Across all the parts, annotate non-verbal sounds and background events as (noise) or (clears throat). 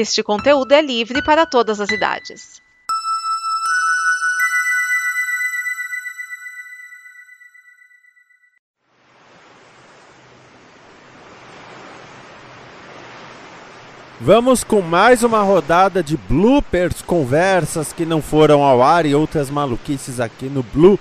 Este conteúdo é livre para todas as idades. Vamos com mais uma rodada de bloopers, conversas que não foram ao ar e outras maluquices aqui no Blue.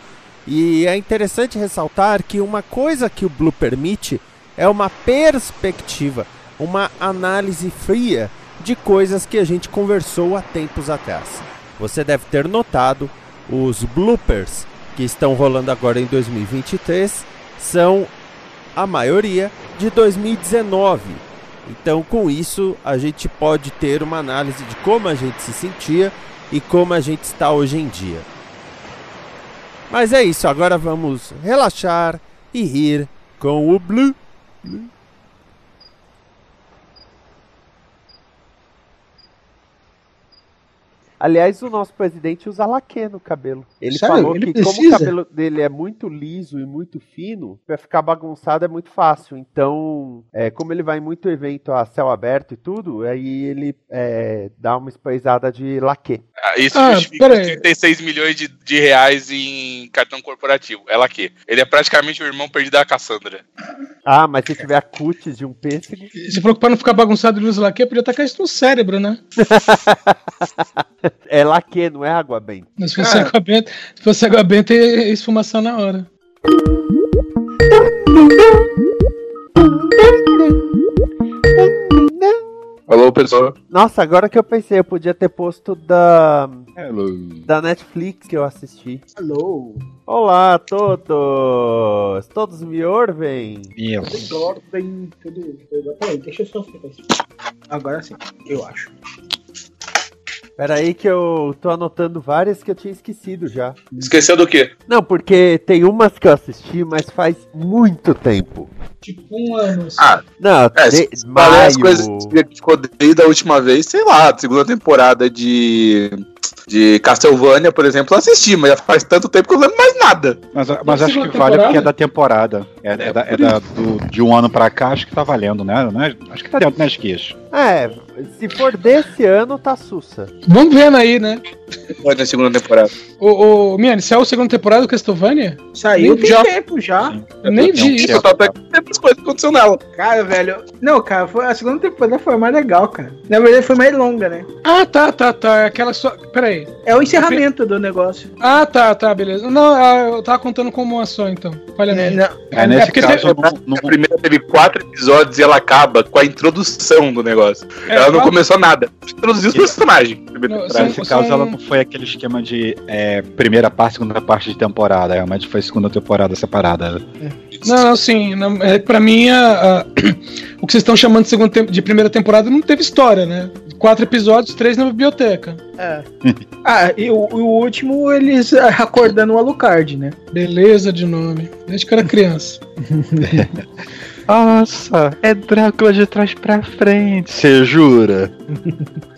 E é interessante ressaltar que uma coisa que o Blue permite é uma perspectiva, uma análise fria de coisas que a gente conversou há tempos atrás. Você deve ter notado os bloopers que estão rolando agora em 2023 são a maioria de 2019 então, com isso, a gente pode ter uma análise de como a gente se sentia e como a gente está hoje em dia. Mas é isso, agora vamos relaxar e rir com o Blue. Blue. Aliás, o nosso presidente usa laque no cabelo. Ele Sério? falou Ele que como o precisa? cabelo dele é muito liso e muito fino, pra ficar bagunçado é muito fácil. Então, é, como ele vai em muito evento a céu aberto e tudo, aí ele é, dá uma sprayzada de laque. Ah, Isso Ah, justifica peraí. os 36 milhões de, de reais em cartão corporativo. Ela que? Ele é praticamente o irmão perdido da Cassandra. Ah, mas se tiver a cutis de um pêssego. Se for pra não ficar bagunçado luz lá aqui, podia tacar isso no cérebro, né? (laughs) É laque, não é água bem. Mas se fosse água benta, se fosse água benta, ia esfumaçar na hora. Alô, pessoal. Nossa, agora que eu pensei, eu podia ter posto da, Hello. da Netflix que eu assisti. Alô, Olá a todos! Todos me ouvem? tudo. Peraí, deixa eu só ficar. Agora sim, eu acho. Pera aí que eu tô anotando várias que eu tinha esquecido já. Esqueceu do quê? Não, porque tem umas que eu assisti, mas faz muito tempo. Tipo um ano. assim. Ah, Não, É, de, falar as maio. coisas que ficou desde a última vez, sei lá, segunda temporada de. De Castlevania, por exemplo, eu assisti, mas já faz tanto tempo que eu não lembro mais nada. Mas, mas acho que vale porque é da temporada. É, é da, é da- do- de um ano pra cá, acho que tá valendo, né? Né? Acho que tá dentro, né, Esquias? É, se for desse ano, tá sussa. Vamos vendo aí, né? Olha na segunda temporada. Ô, ô Miane, saiu a segunda temporada do Castlevania? Saiu nem tem já- tempo já. Eu nem vi Isso, eu tava pegando as coisas que aconteceu nela. Cara, velho. Não, cara, foi, a segunda temporada foi mais legal, cara. Na verdade, foi mais longa, né? Ah, tá, tá, tá. Aquela só. Peraí. É o encerramento do negócio. Ah, tá, tá, beleza. Não, ah, eu tava contando como uma só, então. Olha Né, não, É, nesse porque caso, não, não- A primeira teve quatro episódios e ela acaba com a introdução do negócio. É, ela não quatro- começou nada. Introduziu os personagens. São- nesse caso, ela não foi aquele esquema de é, primeira parte, segunda parte de temporada. Realmente foi segunda temporada separada. Não, não, sim. Não, é, pra mim, a- a- (clears throat) o que vocês estão chamando de, segunda de primeira temporada não teve história, né? Quatro episódios, três na biblioteca. é. (laughs) Ah, e o, o último, eles (laughs) acordando o Alucard, né? Beleza de nome. Desde que eu era criança. (laughs) Nossa, é Drácula de trás pra frente. Você jura?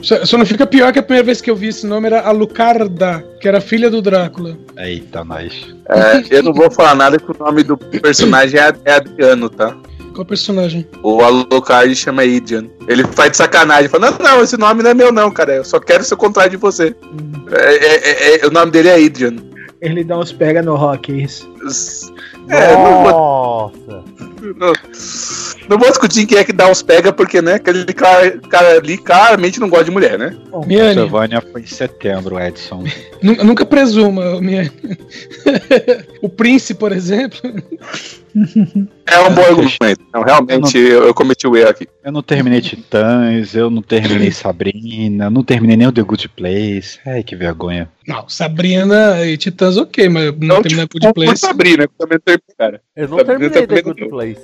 Só, só não fica pior que a primeira vez que eu vi esse nome era Alucarda, que era filha do Drácula. Eita, nós. É, eu não vou falar nada que o nome do personagem é, é Adriano, tá? Qual personagem? O Alucard chama Adrian. Ele faz de sacanagem. Fala, não, não, esse nome não é meu não, cara. Eu só quero ser o contrário de você. É, é- é- é- o nome dele é Adrian. Ele dá uns pega no rock, é isso. É, não vou, Nossa! não, não vou discutir quem é que dá uns pega, porque, né, aquele cara, cara ali claramente não gosta de mulher, né? Miane, Castlevania foi em setembro, Edson. nu- nunca presuma, Miane. (laughs) o Prince, por exemplo. É um bom argumento. Não, realmente, eu, eu cometi o erro aqui. Eu não terminei Titãs, eu não terminei (laughs) Sabrina, não terminei nem o The Good Place. Ai, que vergonha. Não, Sabrina e Titãs, ok, mas não Não, terminar tipo, Good Place. Sabrina, que também tem, cara. Eu não Tá- terminei The? Good Place.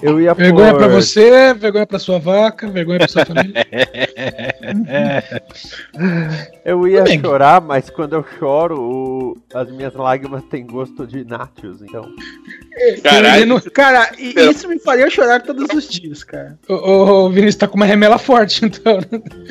Eu ia Vergonha por... pra você, vergonha pra sua vaca, vergonha pra sua família. (laughs) Eu ia bem. chorar, mas quando eu choro, o- as minhas lágrimas têm gosto de nachos, então. Caralho. Cara, e isso me faria chorar todos os dias, cara. O, o, o Vinícius tá com uma remela forte, (laughs) então.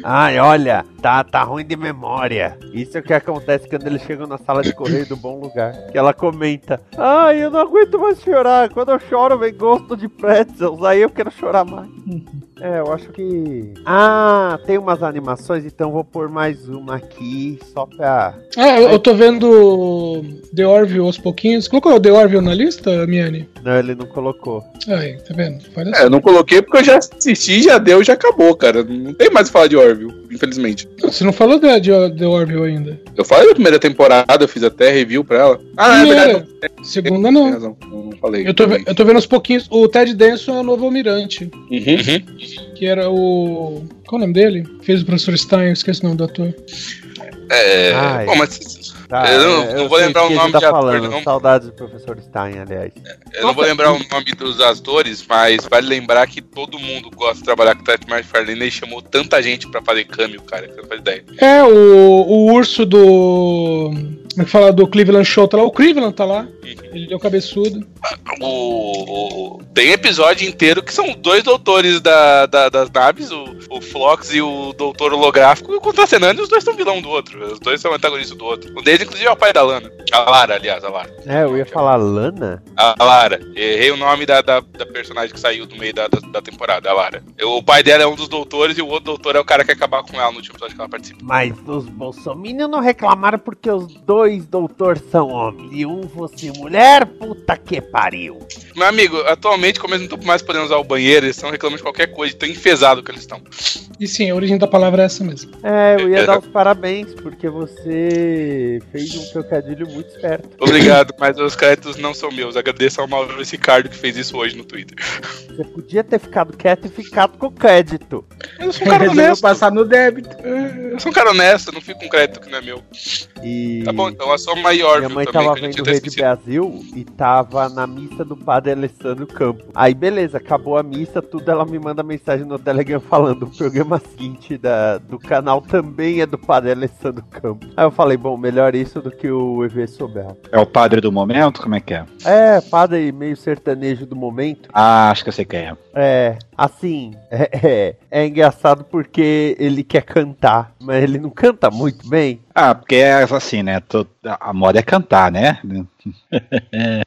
Ai, olha, tá, tá ruim de memória. Isso é o que acontece quando eles chegam na sala de correio do bom lugar. Que ela comenta: Ai, eu não aguento mais chorar. Quando eu choro, vem gosto de pretzels. Aí eu quero chorar mais. (laughs) É, eu acho que. Ah, tem umas animações, então vou pôr mais uma aqui só pra. Ah, eu, eu tô vendo The Orville aos pouquinhos. Colocou o The Orville na lista, Miane? Não, ele não colocou. Aí, tá vendo? Olha É, eu não coloquei porque eu já assisti, já deu, já acabou, cara. Não tem mais o que falar de Orville, infelizmente. Você não falou da, de The Orville ainda. Eu falei da primeira temporada, eu fiz até review pra ela. Ah, é Primeira. verdade. não, Segunda não. razão, não falei. Eu tô, eu tô vendo aos pouquinhos. O Ted Danson é o novo almirante. Uhum. Que era o. Qual é o nome dele? Fez o professor Stein, eu esqueci o nome do ator. É. Ai. Bom, mas Tá, Eu não- é, não vou lembrar o nome tá de ator, falando. não. Saudades do professor Stein, aliás. eu não vou lembrar o nome dos atores, mas vale lembrar que todo mundo gosta de trabalhar com o Ted McFarlane e chamou tanta gente pra fazer cameo, cara, que você não faz ideia. É, o, o urso do. Como é que fala? Do Cleveland Show tá lá. O Cleveland tá lá. Ele é o cabeçudo. O, o- tem episódio inteiro que são dois doutores da, da- das naves, o, o Flox e o doutor holográfico, contracenando e os dois são vilão do outro. Os dois são antagonistas do outro. Um deles, inclusive, é o pai da Lana. A Lara, aliás, a Lara. É, eu ia falar Lana? A Lara. Errei o nome da, da, da personagem que saiu do meio da, da, da temporada, a Lara. Eu- o pai dela é um dos doutores e o outro doutor é o cara que quer acabar com ela no último episódio que ela participa. Mas os bolsominions não reclamaram porque os dois doutores são homens e um fosse mulher? Puta que pariu. Meu amigo, atualmente, como eles não estão mais podendo usar o banheiro, eles estão reclamando de qualquer coisa, tão enfesado que eles estão. E sim, a origem da palavra é essa mesmo. É, eu ia dar (laughs) os parabéns porque você fez um trocadilho muito esperto. Obrigado, mas os créditos não são meus. Agradeço ao Maurício Ricardo que fez isso hoje no Twitter. Você podia ter ficado quieto e ficado com crédito. Eu sou um cara Resolveu honesto. passar no débito. É, Eu sou um cara honesto, eu não fico com crédito que não é meu. E Tá bom, então a sua maior minha mãe também, tava vendo tinha Rede esquecido. Brasil e tava na missa do padre Alessandro Campos. Aí beleza, acabou a missa, tudo ela me manda mensagem no Telegram falando o programa seguinte da, do canal também é do padre Alessandro Campos. Aí eu falei, bom, melhor isso do que o EV Sobel. É o padre do momento? Como é que é? É, padre meio sertanejo do momento. Ah, acho que eu sei quem é. É, assim, é, é, é engraçado porque ele quer cantar, mas ele não canta muito bem. Ah, porque é assim, né? A moda é cantar, né? (laughs)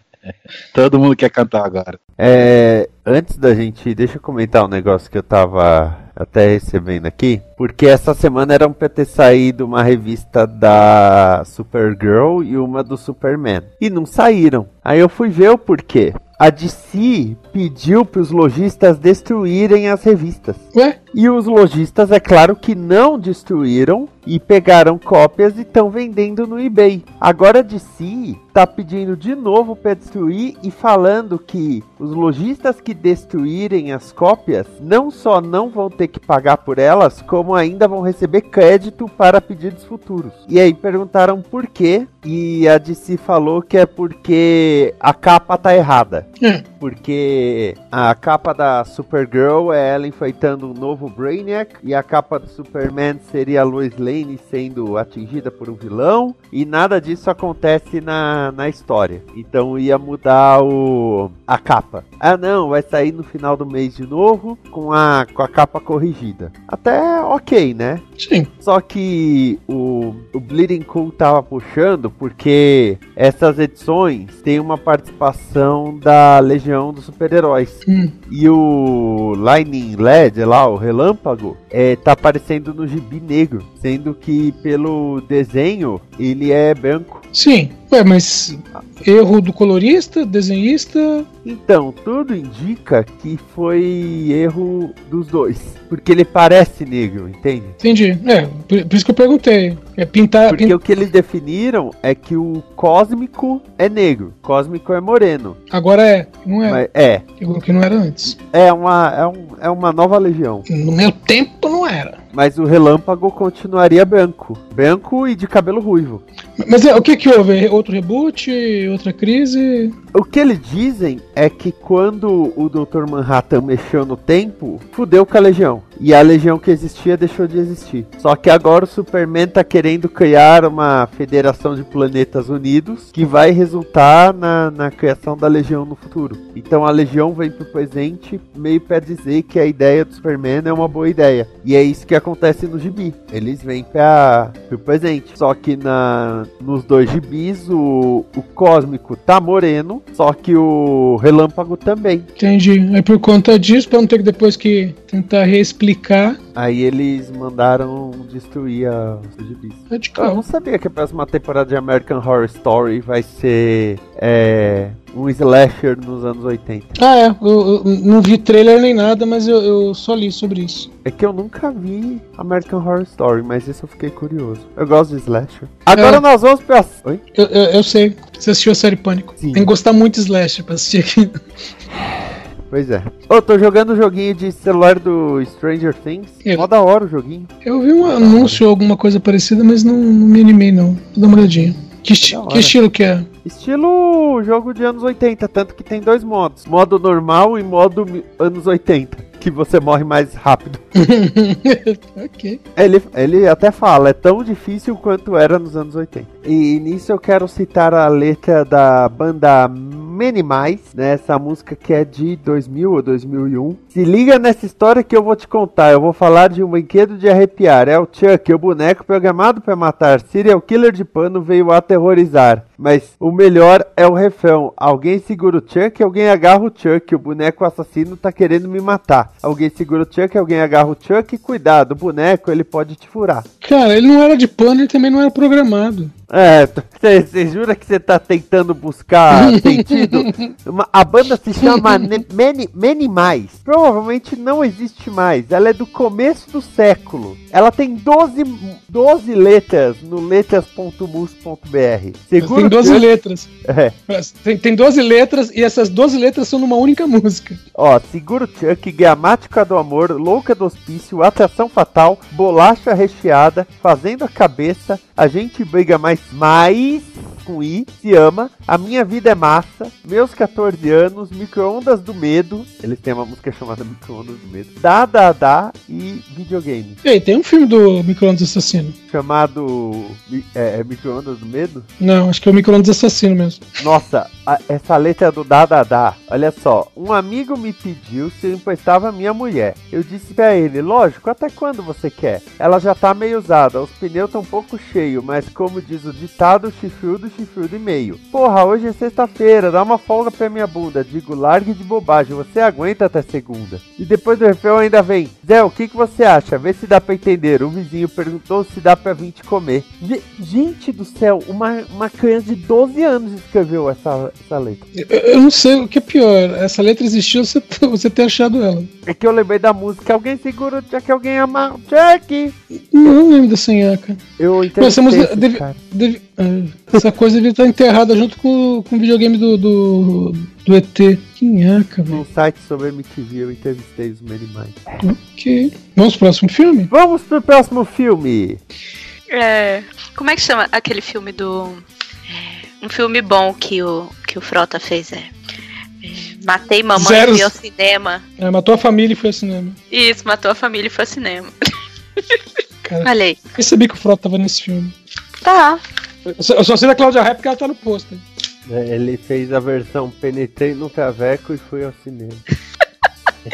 Todo mundo quer cantar agora. É, antes da gente, deixa eu comentar um negócio que eu tava até recebendo aqui, porque essa semana eram pra ter saído uma revista da Supergirl e uma do Superman, e não saíram. Aí eu fui ver o porquê. A DC pediu para os lojistas destruírem as revistas. Ué? E os lojistas, é claro que não destruíram e pegaram cópias e estão vendendo no eBay. Agora a DC tá pedindo de novo para destruir e falando que os lojistas que destruírem as cópias não só não vão ter que pagar por elas, como ainda vão receber crédito para pedidos futuros. E aí perguntaram por quê e a DC falou que é porque a capa tá errada. É. Porque a capa da Supergirl é ela enfrentando um novo Brainiac e a capa do Superman seria a Lois Lane sendo atingida por um vilão e nada disso acontece na, na história. Então ia mudar o a capa. Ah não, vai sair no final do mês de novo com a, com a capa corrigida. Até ok, né? Sim. Só que o, o Bleeding Cool tava puxando porque essas edições têm uma participação da Legião dos Super-Heróis. Hum. E o Lightning LED lá, o relâmpago, é, tá aparecendo no gibi negro. Sendo que pelo desenho ele é branco. Sim. Ué, mas erro do colorista, desenhista. Então, tudo indica que foi erro dos dois. Porque ele parece negro, entende? Entendi. É, por, por isso que eu perguntei. É pintar. Porque pin- o que eles definiram é que o cósmico é negro, cósmico é moreno. Agora é. Não é. Mas é, O que não era antes. é uma, é, um, é uma nova legião. No meu tempo não era. Mas o relâmpago continuaria branco. Branco e de cabelo ruivo. Mas é, o que que houve? Outro reboot? Outra crise? O que eles dizem é que quando o Dr. Manhattan mexeu no tempo, fudeu com a Legião. E a legião que existia deixou de existir. Só que agora o Superman tá querendo criar uma federação de planetas unidos que vai resultar na, na criação da legião no futuro. Então a legião vem pro presente meio para dizer que a ideia do Superman é uma boa ideia. E é isso que acontece no gibi. Eles vêm para pro presente. Só que na nos dois gibis o, o cósmico tá moreno, só que o relâmpago também. Entendi. Aí por conta disso, pra não ter que depois que tentar reexplicar, Aí eles mandaram destruir a, os gibis. é de Eu não carro. sabia que a próxima temporada de American Horror Story vai ser é, um slasher nos anos 80. Ah, é. Eu, eu não vi trailer nem nada, mas eu, eu só li sobre isso. É que eu nunca vi American Horror Story, mas isso eu fiquei curioso. Eu gosto de slasher. Agora É. nós vamos pra. Oi? Eu, eu, sei. Você assistiu a série Pânico. Sim. Tem que gostar muito de Slash pra assistir aqui. (laughs) Pois é. Ô, tô jogando o joguinho de celular do Stranger Things. Eu- Mó da hora o joguinho. Eu vi um anúncio ou alguma coisa parecida, mas não, não me animei não. Vou dar uma olhadinha. Que, esti- que estilo que é? Estilo jogo de anos 80, tanto que tem dois modos: modo normal e modo anos 80. Que você morre mais rápido. (laughs) ok. Ele, ele até fala, é tão difícil quanto era nos anos 80. E nisso eu quero citar a letra da banda Many Mais, né? Essa música que é de 2000 ou 2001. Se liga nessa história que eu vou te contar. Eu vou falar de um brinquedo de arrepiar. É o Chuck, o boneco programado para matar. Serial killer de pano veio aterrorizar. Mas o melhor é o refrão. Alguém segura o Chuck, alguém agarra o Chuck. O boneco assassino tá querendo me matar. Alguém segura o Chuck, alguém agarra o Chuck. Cuidado, o boneco ele pode te furar. Cara, ele não era de pano, ele também não era programado. É, você jura que você tá tentando buscar (laughs) sentido? A banda se chama Many, Many Mais. Provavelmente não existe mais. Ela é do começo do século. Ela tem 12, 12 letras no letras.mus.br. Segura Tem o 12 Chuck- letras. É. Tem, tem 12 letras e essas 12 letras são numa única música. Ó, segura o Chuck, gramática do amor, louca do hospício, atração fatal, bolacha recheada, fazendo a cabeça, a gente briga mais, mais, com I, se ama, a minha vida é massa, meus 14 anos, micro-ondas do medo, eles têm uma música chamada Micro-ondas do medo, dá, dá, dá e videogame, E aí, tem um filme do Micro-ondas Assassino. Chamado é, é Micro-ondas do medo? Não, acho que é o Micro-ondas Assassino mesmo. Nossa, a- essa letra é do Dá Dá Dá. Olha só, um amigo me pediu se eu emprestava minha mulher. Eu disse pra ele, lógico, até quando você quer? Ela já tá meio usada, os pneus estão um pouco cheios, mas como diz o ditado, chifrudo, chifrudo e meio. Porra, hoje é sexta-feira, dá uma folga pra minha bunda. Digo, largue de bobagem, você aguenta até segunda. E depois do refrão ainda vem, Zé, o que, que você acha? Vê se dá pra entender. O vizinho perguntou se dá pra vir te comer. Ge- Gente do céu, uma, uma criança de 12 anos escreveu essa, essa letra. Eu, eu não sei o que é pior. Essa letra existiu, você, você ter achado ela. É que eu lembrei da música, alguém segura o Chuck, alguém ama o Chuck. Não lembro dessa nhaca. Eu Mas essa música deve- ah, essa coisa devia estar enterrada junto com, com o videogame do, do, do ET. Que nhaca, velho. Num site sobre MTV eu entrevistei os Many Minds. Ok. Vamos pro próximo filme? Vamos pro próximo filme. É, como é que chama aquele filme do. Um filme bom que o, que o Frota fez é. é, Matei mamãe Zeros. e fui ao cinema. É, matou a família e foi ao cinema. Isso, matou a família e foi ao cinema. (laughs) Cara, Olha aí. percebi que o Frota tava nesse filme. Tá. Eu só, eu só sei da Cláudia Raia porque ela tá no pôster. É, Ele fez a versão Penetrei no Traveco e fui ao cinema. (laughs)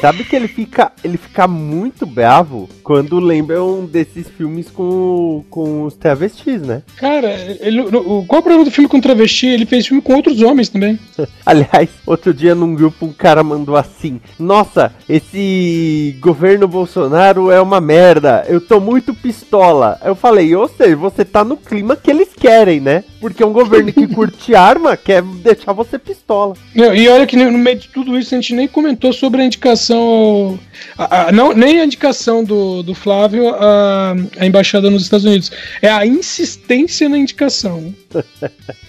Sabe que ele fica, ele fica muito bravo quando lembram desses filmes com, com os travestis, né? Cara, ele, qual é o problema do filme com travesti? Ele fez filme com outros homens também. (laughs) Aliás, outro dia num grupo um cara mandou assim: Nossa, esse governo Bolsonaro é uma merda, eu tô muito pistola. Eu falei, ou seja, você tá no clima que eles querem, né? Porque um governo que curte (laughs) arma quer deixar você pistola. Não, e olha que no meio de tudo isso a gente nem comentou sobre a indicação. a- a- não, nem a indicação do, do Flávio à, à embaixada nos Estados Unidos. É a insistência na indicação. (laughs)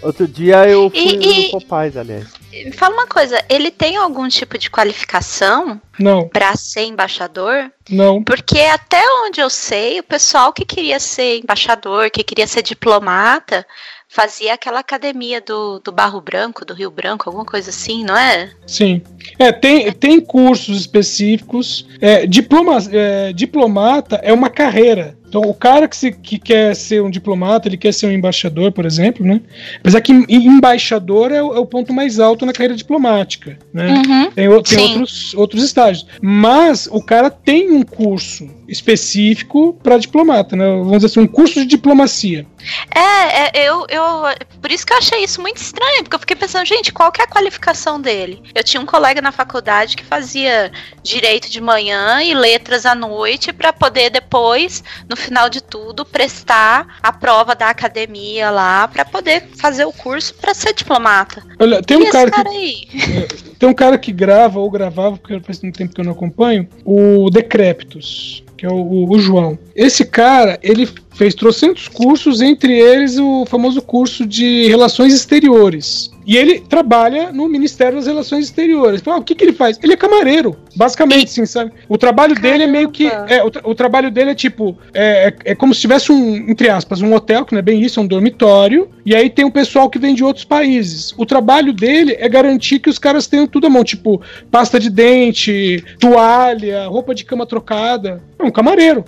Outro dia eu fui E- e- no Popeyes, aliás. Fala uma coisa, ele tem algum tipo de qualificação Não, pra ser embaixador? não. Porque até onde eu sei, o pessoal que queria ser embaixador, que queria ser diplomata, fazia aquela academia do, do Barro Branco, do Rio Branco, alguma coisa assim, não é? Sim. É, tem, tem cursos específicos. É, diploma, é, diplomata é uma carreira. Então, o cara que, se, que quer ser um diplomata, ele quer ser um embaixador, por exemplo, né? Apesar que em- embaixador é o, é o ponto mais alto na carreira diplomática, né? Uhum. Tem, tem outros, outros estágios. Mas o cara tem um curso específico para diplomata, né? Vamos dizer assim, um curso de diplomacia. É, é, eu, eu. Por isso que eu achei isso muito estranho, porque eu fiquei pensando, gente, qual que é a qualificação dele? Eu tinha um colega na faculdade que fazia direito de manhã e letras à noite pra poder depois, no final de tudo, prestar a prova da academia lá pra poder fazer o curso pra ser diplomata. Olha, tem um cara cara, que aí? (laughs) Tem um cara que grava ou gravava, porque faz muito tempo que eu não acompanho, o Decréptos, que é o, o- o João. Esse cara, ele fez trocentos cursos, entre eles o famoso curso de Relações Exteriores. E ele trabalha no Ministério das Relações Exteriores. Ah, o que, que ele faz? Ele é camareiro, basicamente, sim, sabe? O trabalho dele é meio que. Caramba. É, o, tra- o trabalho dele é tipo. É, é, é como se tivesse um, entre aspas, um hotel, que não é bem isso, é um dormitório. E aí tem o pessoal que vem de outros países. O trabalho dele é garantir que os caras tenham tudo à mão, tipo, pasta de dente, toalha, roupa de cama trocada. É um camareiro.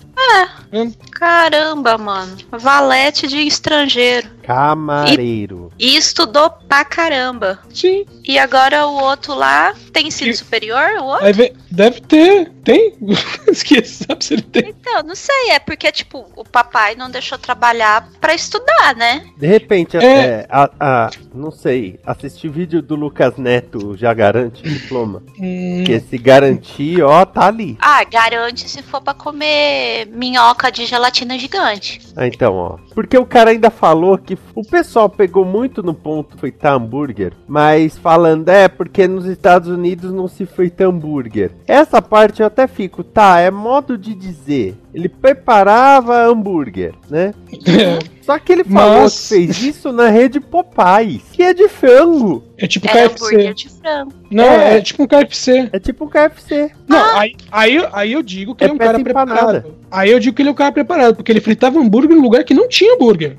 Caramba, mano. Valete de estrangeiro. Camareiro. E estudou pra caramba. Sim. E agora o outro lá tem ensino E- superior? O outro? Deve ter. Tem? (laughs) Esqueci, sabe se ele tem. Então, não sei, é porque, tipo, o papai não deixou trabalhar pra estudar, né? De repente, É. até, a, a- não sei, assistir vídeo do Lucas Neto já garante diploma. Hum, Porque se garantir, ó, tá ali. Ah, garante se for pra comer minhoca de gelatina gigante. Ah, então, ó. Porque o cara ainda falou que o pessoal pegou muito no ponto fritar hambúrguer, mas falando, é, porque nos Estados Unidos não se frita hambúrguer. Essa parte eu até fico, tá, é modo de dizer. Ele preparava hambúrguer, né? é, Só que ele falou Mas- que fez isso na rede Popeyes, que é de frango. é tipo Era KFC. hambúrguer de frango. Não, É. é. tipo um KFC. É tipo um KFC. Não, aí, aí, aí eu digo que É ele é um cara peça empanada. preparado. Aí eu digo que ele é um cara preparado, porque ele fritava hambúrguer no lugar que não tinha hambúrguer.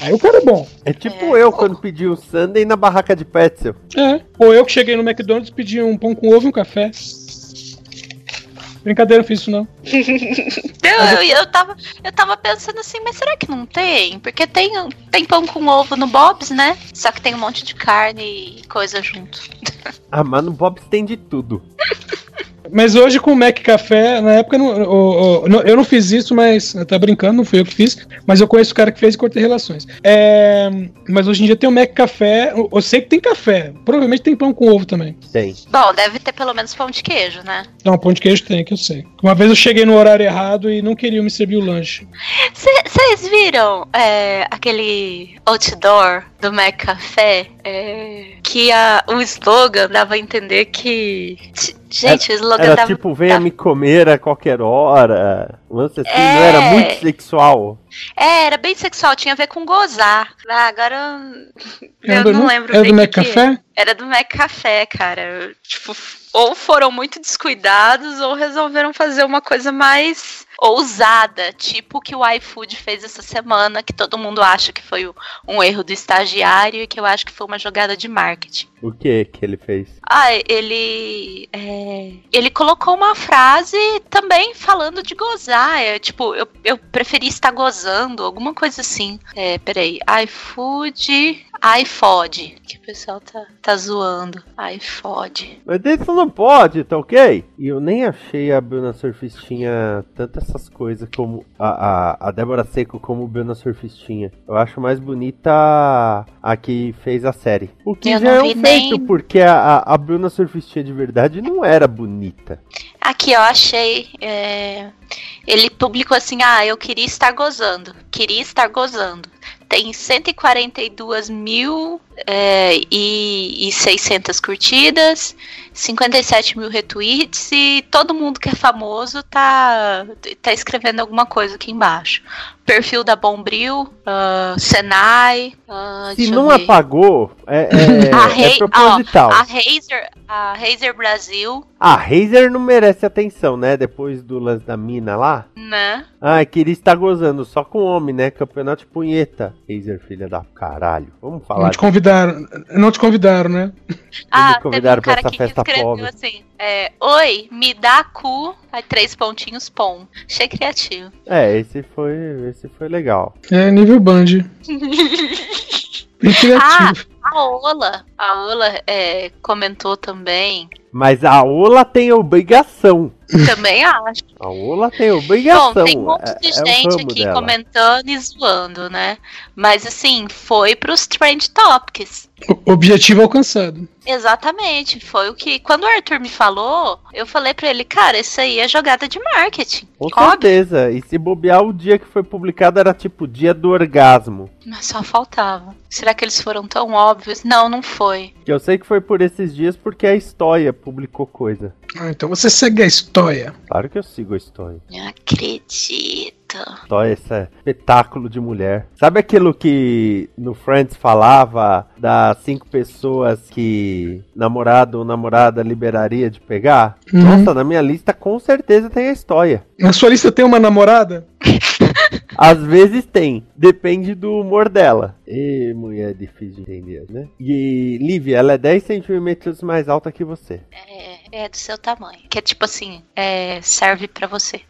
Aí o cara é bom. É tipo É. eu quando pedi um sundae na barraca de pretzel. É. Ou eu que cheguei no McDonald's e pedi um pão com ovo e um café. Brincadeira, não fiz isso não. (laughs) Eu, eu, eu, tava, eu tava pensando assim, mas será que não tem? Porque tem, tem pão com ovo no Bob's, né? Só que tem um monte de carne e coisa junto. Ah, mas no Bob's tem de tudo. (laughs) Mas hoje com o Mac Café, na época não- o- o- eu não fiz isso, mas tá brincando, não fui eu que fiz, mas eu conheço o cara que fez e cortei relações. É, mas hoje em dia tem o Mac Café, eu, eu sei que tem café, provavelmente tem pão com ovo também. Tem. Bom, deve ter pelo menos pão de queijo, né? Não, pão de queijo tem, que eu sei. Uma vez eu cheguei no horário errado e não queriam me servir o lanche. Vocês viram é, aquele outdoor do Mac Café? É, que a, o slogan dava a entender que. Gente, o slogan Era dava. tipo, venha me comer a qualquer hora. Lance assim, É. não era muito sexual. É, era bem sexual, tinha a ver com gozar. Ah, agora eu, Era eu não lembro Era bem do o Mac que que Café? Era do Mac Café, cara. Tipo, ou foram muito descuidados ou resolveram fazer uma coisa mais ousada, tipo o que o iFood fez essa semana, que todo mundo acha que foi um erro do estagiário e que eu acho que foi uma jogada de marketing. O que que ele fez? Ah, ele. é, ele colocou uma frase também falando de gozar. É, tipo, eu, eu preferi estar gozando, alguma coisa assim. É, peraí. iFood. iFod. Que o pessoal tá, tá zoando. iFod. Mas isso não pode, tá ok? E eu nem achei a Bruna Surfistinha tanto essas coisas como a, a, a Débora Seco como Bruna Surfistinha. Eu acho mais bonita a, que fez a série. O que Eu já não é um feito, nem- porque a, a, a Bruna Surfistinha de verdade não era bonita. Aqui, eu achei. é, ele publicou assim: ah, eu queria estar gozando. Queria estar gozando. Tem 142 mil é, e, e 600 curtidas, 57 mil retweets e todo mundo que é famoso tá, tá escrevendo alguma coisa aqui embaixo. Perfil da Bombril, ah, Senai. ah, Se não ver. apagou, é, é, (laughs) A é proposital. A Razer, a Razer Brasil, A Razer não merece atenção, né? Depois do lance da mina lá. né? Ah, queria estar gozando só com homem, né? Campeonato de punheta. Taser, filha da caralho. Vamos Não falar te convidaram. Não te convidaram, né? Ah, me teve convidaram um pra essa que festa escreveu pobre. assim: é, Oi, me dá cu. Aí três pontinhos, pom. Achei criativo. É, esse foi, esse foi legal. É nível Band. Bem (laughs) criativo. A Ola, a Ola é, comentou também. Mas a Ola tem obrigação. Também acho. A Ola tem obrigação. Bom, tem um monte de é, é o gente ramo aqui dela. comentando e zoando, né? Mas assim, foi pros Trend Topics. O- Objetivo alcançado. Exatamente, foi o que. Quando o Arthur me falou, eu falei pra ele, cara, isso aí é jogada de marketing. Com Óbvio. certeza. E se bobear, o dia que foi publicado era tipo dia do orgasmo. Mas só faltava. Será que eles foram tão óbvios? Não, não foi. Eu sei que foi por esses dias porque a História publicou coisa. Ah, então você segue a história. Claro que eu sigo a História. Não acredito. História, esse é espetáculo de mulher. Sabe aquilo que no Friends falava das cinco pessoas que namorado ou namorada liberaria de pegar? Uhum. Nossa, na minha lista com certeza tem a História. Na sua lista tem uma namorada? (laughs) Às vezes tem, depende do humor dela. E mulher difícil de entender, né? E Lívia, ela é 10 centímetros mais alta que você. É, é do seu tamanho. Que é tipo assim, é, serve pra você.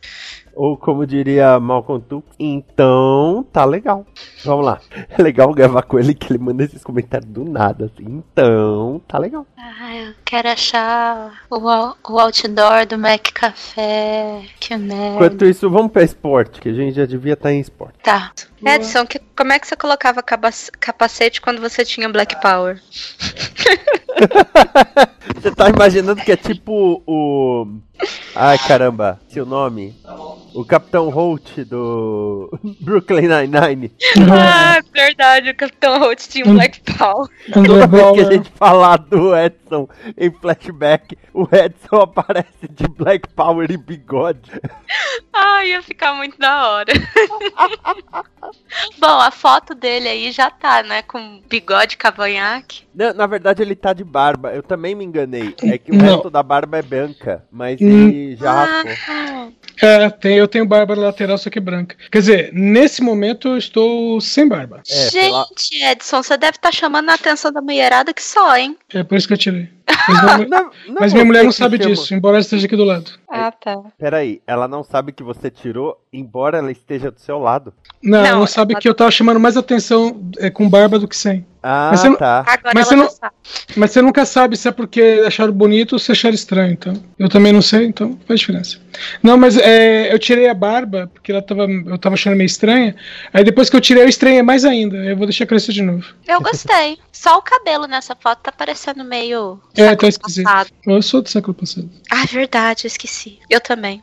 Ou como diria Malcolm Tux, então tá legal. Vamos lá. É legal gravar com ele que ele manda esses comentários do nada, assim. Então tá legal. Ah, eu quero achar o, o outdoor do Mac Café. Que merda. Enquanto isso, vamos pra esporte, que a gente já devia estar em esporte. Tá. Edson, que- como é que você colocava capacete quando você tinha Black Power? (laughs) Você tá imaginando que é tipo o. Ai caramba, seu nome? O Capitão Holt do (laughs) Brooklyn Nine-Nine. Ah, verdade, o Capitão Holt tinha um Black Power. André Toda vez que a gente falar do Edson em flashback, o Edson aparece de Black Power e bigode. Ai, ia ficar muito da hora. Bom, a foto dele aí já tá, né? Com bigode cavanhaque. Não, na verdade, ele tá de barba. Eu também me enganei. É que o Não. resto da barba é branca, mas ele já raspou. É, tem, eu tenho barba lateral, só que branca. Quer dizer, nesse momento eu estou sem barba. É, pela- Gente, Edson, você deve estar chamando a atenção da mulherada que só, hein? É por isso que eu tirei. Mas (laughs) Não- não mas minha mulher não sabe chama- disso, embora ela esteja aqui do lado. Ah, tá. Peraí, ela não sabe que você tirou, embora ela esteja do seu lado. Não, ela Não, não sabe ela- que eu tava chamando mais atenção é, com barba do que sem. Ah, Mas você tá. Agora Mas ela você não- sabe. Mas você nunca sabe se é porque acharam bonito ou se acharam estranho, então. Eu também não sei, então faz diferença. Não, mas é, eu tirei a barba, porque ela tava, eu tava achando meio estranha. Aí depois que eu tirei, eu estranhei mais ainda. Eu vou deixar crescer de novo. Eu gostei. Só o cabelo nessa foto tá parecendo meio. É, século tá esquisito. passado. Eu sou do século passado. Ah, verdade, eu esqueci. Eu também.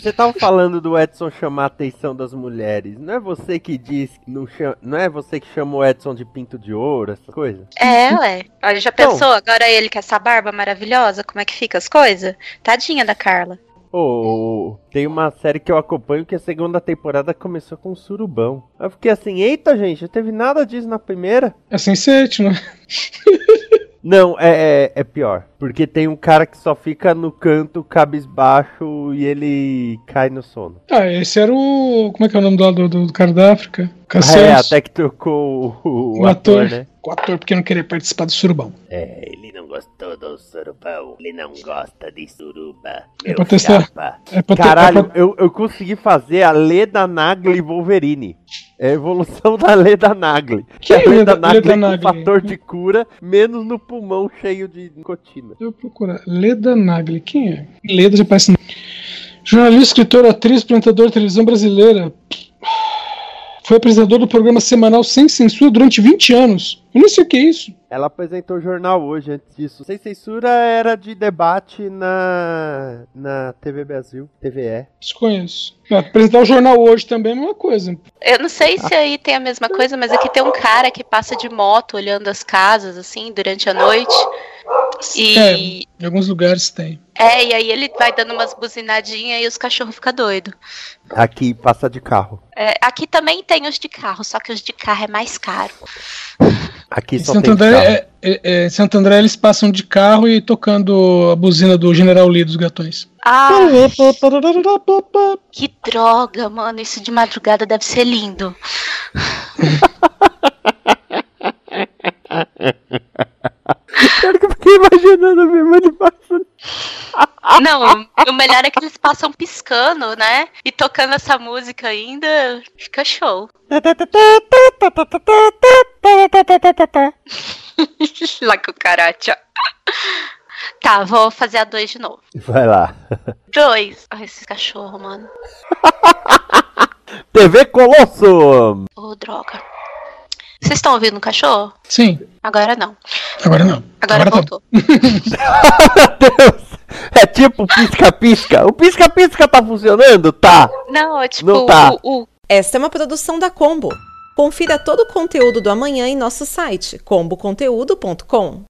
Você tava falando do Edson chamar a atenção das mulheres. Não é você que diz não, chama, não é você que chama o Edson de pinto de ouro, essas coisas? É, ué. Olha, já Então. pensou? Agora ele com essa barba maravilhosa, como é que fica as coisas? Tadinha da Carla. Ô, tem uma série que eu acompanho que a segunda temporada começou com um surubão. Eu fiquei assim, eita gente, não teve nada disso na primeira. É sensate, né? (laughs) Não, é, é, é pior. Porque tem um cara que só fica no canto, cabisbaixo, e ele cai no sono. Ah, esse era o. Como é que é o nome do, do, do cara da África? É, Cassius. até que trocou o, O ator, ator. né? O ator porque não queria participar do surubão. É, ele não gostou do surubão. Ele não gosta de suruba. É pra testar. É pra ter- Caralho, é pra- eu, eu consegui fazer a Leda Nagli Wolverine. É a evolução (laughs) da Leda Nagli. Que a é Leda Leda- Nagli Leda Nagli? fator de cura, menos no pulmão cheio de nicotina. Deixa eu procurar. Leda Nagli. Quem é? Leda já parece. Jornalista, escritor, atriz, apresentador de televisão brasileira. Foi apresentador do programa semanal Sem Censura durante 20 anos. Eu não sei o que é isso. Ela apresentou o jornal hoje antes disso. Sem censura era de debate na, na TV Brasil, TVE. Desconheço. Apresentar o jornal hoje também é a mesma coisa. Eu não sei se aí tem a mesma coisa, mas aqui tem um cara que passa de moto olhando as casas, assim, durante a noite. E... Tem, em alguns lugares tem. É, e aí ele vai dando umas buzinadinhas e os cachorros ficam doidos. Aqui passa de carro. É, aqui também tem os de carro, só que os de carro é mais caro. Aqui só em Santo André, é, é, é, Santo André eles passam de carro e tocando a buzina do General Lee dos Gatões. Ah, que droga, mano. Isso de madrugada deve ser lindo. (laughs) Não, (laughs) o melhor é que eles passam piscando, né? E tocando essa música ainda. Fica show. (laughs) Lá com o caracha. Tá, vou fazer a dois de novo. Vai lá. Dois. Ai, esse cachorro, mano. (laughs) TV Colosso! Ô, droga. Vocês estão ouvindo o cachorro? Sim, Agora não. agora não. Agora, tá. voltou. Deus! É tipo pisca-pisca. O pisca-pisca tá funcionando? Tá. Não, é tipo Não tá. o, o Esta é uma produção da Combo. Confira todo o conteúdo do amanhã em nosso site comboconteúdo.com.